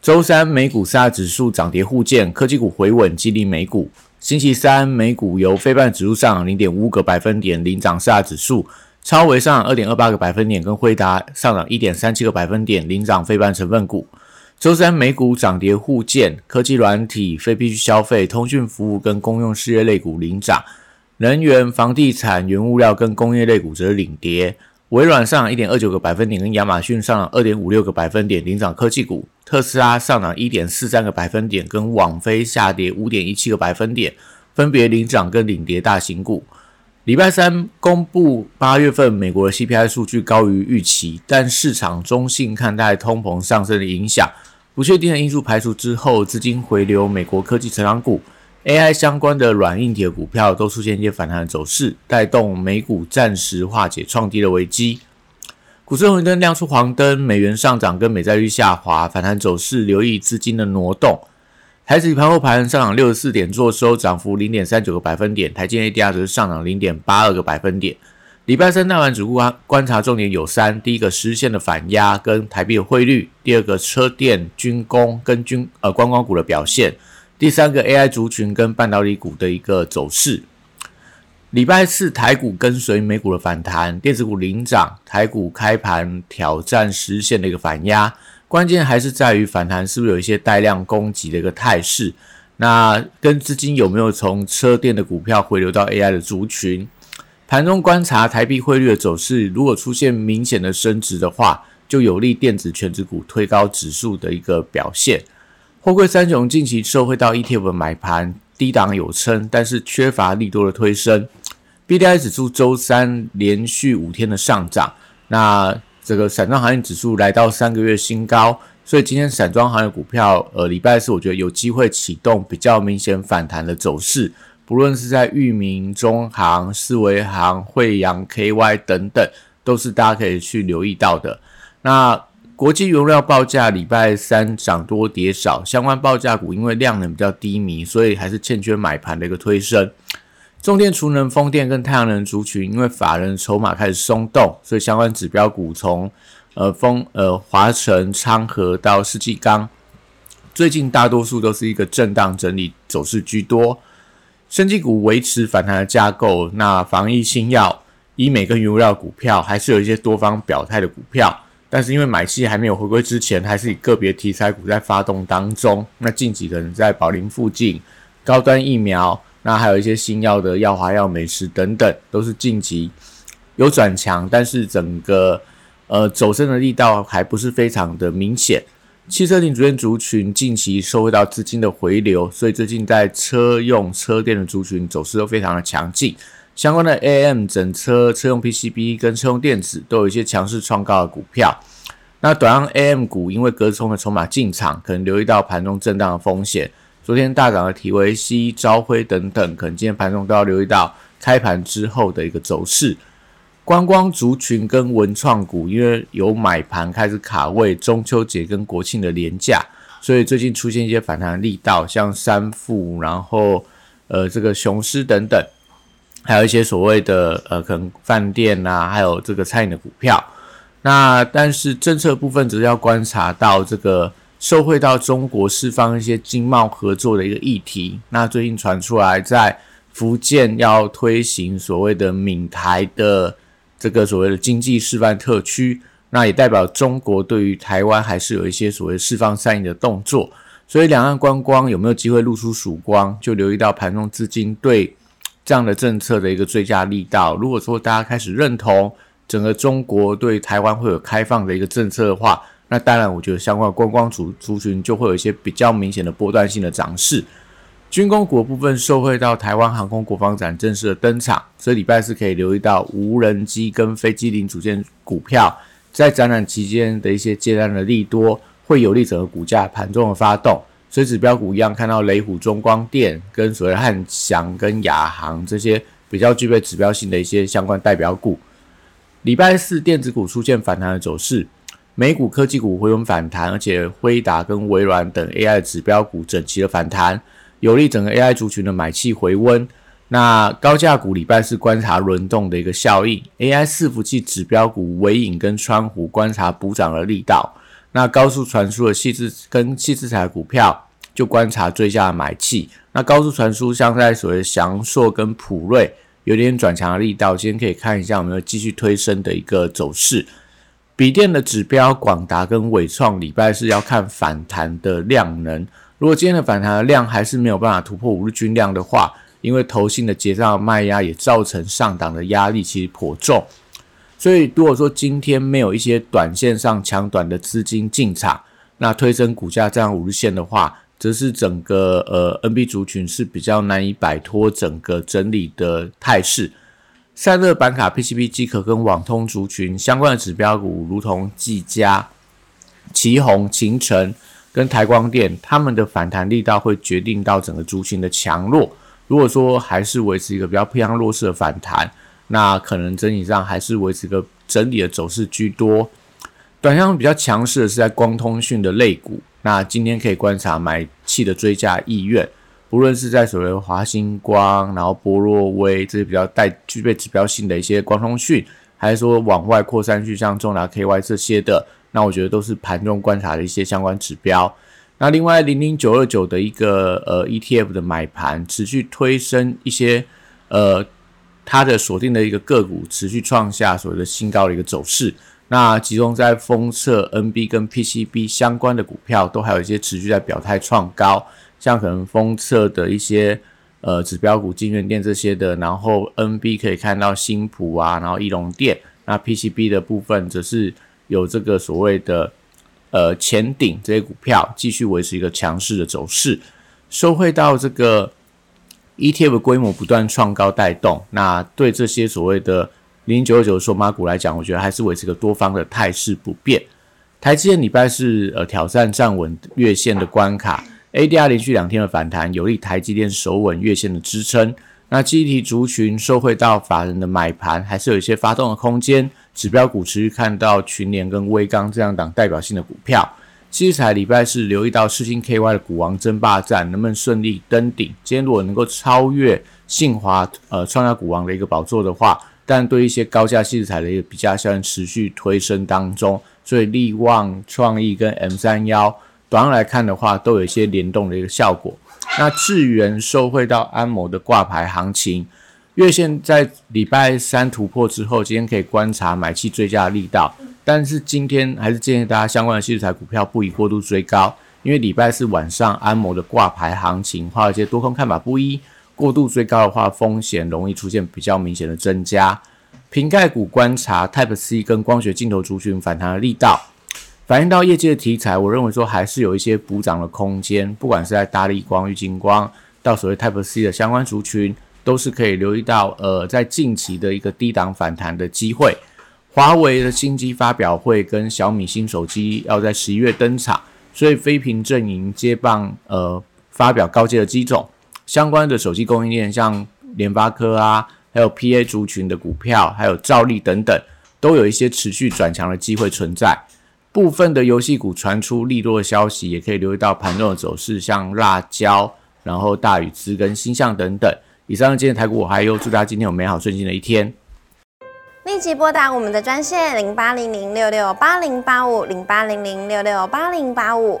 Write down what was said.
周三美股四大指数涨跌互见，科技股回稳激励美股。星期三美股由非半指数上涨零点五个百分点领涨四大指数，超微上涨二点二八个百分点，跟辉达上涨一点三七个百分点领涨非半成分股。周三美股涨跌互见，科技软体、非必需消费、通讯服务跟公用事业类股领涨，能源、房地产、原物料跟工业类股则领跌。微软上涨一点二九个百分点，跟亚马逊上涨二点五六个百分点领涨科技股；特斯拉上涨一点四三个百分点，跟网飞下跌五点一七个百分点，分别领涨跟领跌大型股。礼拜三公布八月份美国的 CPI 数据高于预期，但市场中性看待通膨上升的影响，不确定的因素排除之后，资金回流美国科技成长股。AI 相关的软硬体股票都出现一些反弹的走势，带动美股暂时化解创低的危机。股市红绿灯亮出黄灯，美元上涨跟美债率下滑，反弹走势留意资金的挪动。台指盘后盘上涨六十四点，做收涨幅零点三九个百分点。台积 ADR 则是上涨零点八二个百分点。礼拜三大盘指数观观察重点有三：第一个实现的反压跟台币的汇率；第二个车电、军工跟军呃观光股的表现。第三个 AI 族群跟半导体股的一个走势。礼拜四台股跟随美股的反弹，电子股领涨，台股开盘挑战实现的一个反压。关键还是在于反弹是不是有一些带量攻击的一个态势。那跟资金有没有从车电的股票回流到 AI 的族群？盘中观察台币汇率的走势，如果出现明显的升值的话，就有利电子全指股推高指数的一个表现。货柜三雄近期受惠到 ETF 的买盘，低档有撑，但是缺乏利多的推升。BDI 指数周三连续五天的上涨，那这个散装行业指数来到三个月新高，所以今天散装行业股票，呃，礼拜四我觉得有机会启动比较明显反弹的走势，不论是在裕民、中航、四维航、惠阳、KY 等等，都是大家可以去留意到的。那国际原料报价礼拜三涨多跌少，相关报价股因为量能比较低迷，所以还是欠缺买盘的一个推升。重电、储能、风电跟太阳能族群，因为法人筹码开始松动，所以相关指标股从呃风呃华晨、昌河到世纪钢，最近大多数都是一个震荡整理走势居多。生技股维持反弹的架构，那防疫新药、医美跟原料股票，还是有一些多方表态的股票。但是因为买气还没有回归之前，还是以个别题材股在发动当中。那近期可能在宝林附近、高端疫苗，那还有一些新药的药华药、美食等等，都是晋级有转强，但是整个呃走升的力道还不是非常的明显。汽车零组件族群近期受惠到资金的回流，所以最近在车用车电的族群走势都非常的强劲。相关的 AM 整车、车用 PCB 跟车用电子都有一些强势创高的股票。那短量 AM 股因为隔空的筹码进场，可能留意到盘中震荡的风险。昨天大涨的体维 C、朝晖等等，可能今天盘中都要留意到开盘之后的一个走势。观光族群跟文创股，因为有买盘开始卡位中秋节跟国庆的廉价，所以最近出现一些反弹力道，像三富，然后呃这个雄狮等等。还有一些所谓的呃，可能饭店呐，还有这个餐饮的股票。那但是政策部分，只是要观察到这个受惠到中国释放一些经贸合作的一个议题。那最近传出来，在福建要推行所谓的闽台的这个所谓的经济示范特区，那也代表中国对于台湾还是有一些所谓释放善意的动作。所以两岸观光有没有机会露出曙光，就留意到盘中资金对。这样的政策的一个最佳力道，如果说大家开始认同整个中国对台湾会有开放的一个政策的话，那当然我觉得相关的观光族族群就会有一些比较明显的波段性的涨势。军工股部分受惠到台湾航空国防展正式的登场，所以礼拜四可以留意到无人机跟飞机零组件股票在展览期间的一些接单的利多，会有利整个股价盘中的发动。所以指标股一样看到雷虎、中光电跟所谓汉翔跟亚航这些比较具备指标性的一些相关代表股。礼拜四电子股出现反弹的走势，美股科技股回稳反弹，而且辉达跟微软等 AI 指标股整齐的反弹，有利整个 AI 族群的买气回温。那高价股礼拜四观察轮动的一个效应，AI 伺服器指标股微影跟川湖观察补涨的力道。那高速传输的细资跟细资产股票就观察追加的买气。那高速传输像在所谓翔硕跟普瑞有点转强的力道，今天可以看一下有没有继续推升的一个走势。笔电的指标广达跟伟创礼拜四要看反弹的量能，如果今天的反弹量还是没有办法突破五日均量的话。因为投信的结账卖压也造成上档的压力其实颇重，所以如果说今天没有一些短线上强短的资金进场，那推升股价这样五日线的话，则是整个呃 NB 族群是比较难以摆脱整个整理的态势。散热板卡、PCB 机壳跟网通族群相关的指标股，如同技嘉、旗宏、秦城跟台光电，他们的反弹力道会决定到整个族群的强弱。如果说还是维持一个比较偏向弱势的反弹，那可能整体上还是维持个整理的走势居多。短向比较强势的是在光通讯的类股，那今天可以观察买气的追加意愿，不论是在所谓华星光、然后波若威这些比较带具备指标性的一些光通讯，还是说往外扩散去像中达 KY 这些的，那我觉得都是盘中观察的一些相关指标。那另外零零九二九的一个呃 ETF 的买盘持续推升一些呃它的锁定的一个个股持续创下所谓的新高的一个走势。那集中在封测 NB 跟 PCB 相关的股票都还有一些持续在表态创高，像可能封测的一些呃指标股金源店这些的，然后 NB 可以看到新浦啊，然后翼龙电，那 PCB 的部分则是有这个所谓的。呃，前顶这些股票继续维持一个强势的走势，收汇到这个 ETF 规模不断创高带动，那对这些所谓的零九九数码股来讲，我觉得还是维持个多方的态势不变。台积电礼拜是呃挑战站稳月线的关卡，ADR 连续两天的反弹，有利台积电守稳月线的支撑。那基体族群受惠到法人的买盘，还是有一些发动的空间。指标股持续看到群联跟威刚这样档代表性的股票。七彩礼拜是留意到四星 KY 的股王争霸战能不能顺利登顶。今天如果能够超越信华，呃，创下股王的一个宝座的话，但对一些高价细彩的一个比价效应持续推升当中，所以力旺创意跟 M 三幺短来看的话，都有一些联动的一个效果。那智源受惠到安某的挂牌行情，月线在礼拜三突破之后，今天可以观察买气追加的力道。但是今天还是建议大家相关的细材股票不宜过度追高，因为礼拜四晚上安谋的挂牌行情，华尔街多空看法不一，过度追高的话，风险容易出现比较明显的增加。瓶盖股观察 Type C 跟光学镜头族群反弹的力道。反映到业界的题材，我认为说还是有一些补涨的空间，不管是在大力光、玉金光，到所谓 Type C 的相关族群，都是可以留意到，呃，在近期的一个低档反弹的机会。华为的新机发表会跟小米新手机要在十一月登场，所以非屏阵营接棒，呃，发表高阶的机种，相关的手机供应链，像联发科啊，还有 PA 族群的股票，还有兆力等等，都有一些持续转强的机会存在。部分的游戏股传出利多的消息，也可以留意到盘中的走势，像辣椒，然后大宇资跟星象等等。以上今天台股我还有，祝大家今天有美好顺心的一天。立即拨打我们的专线零八零零六六八零八五零八零零六六八零八五。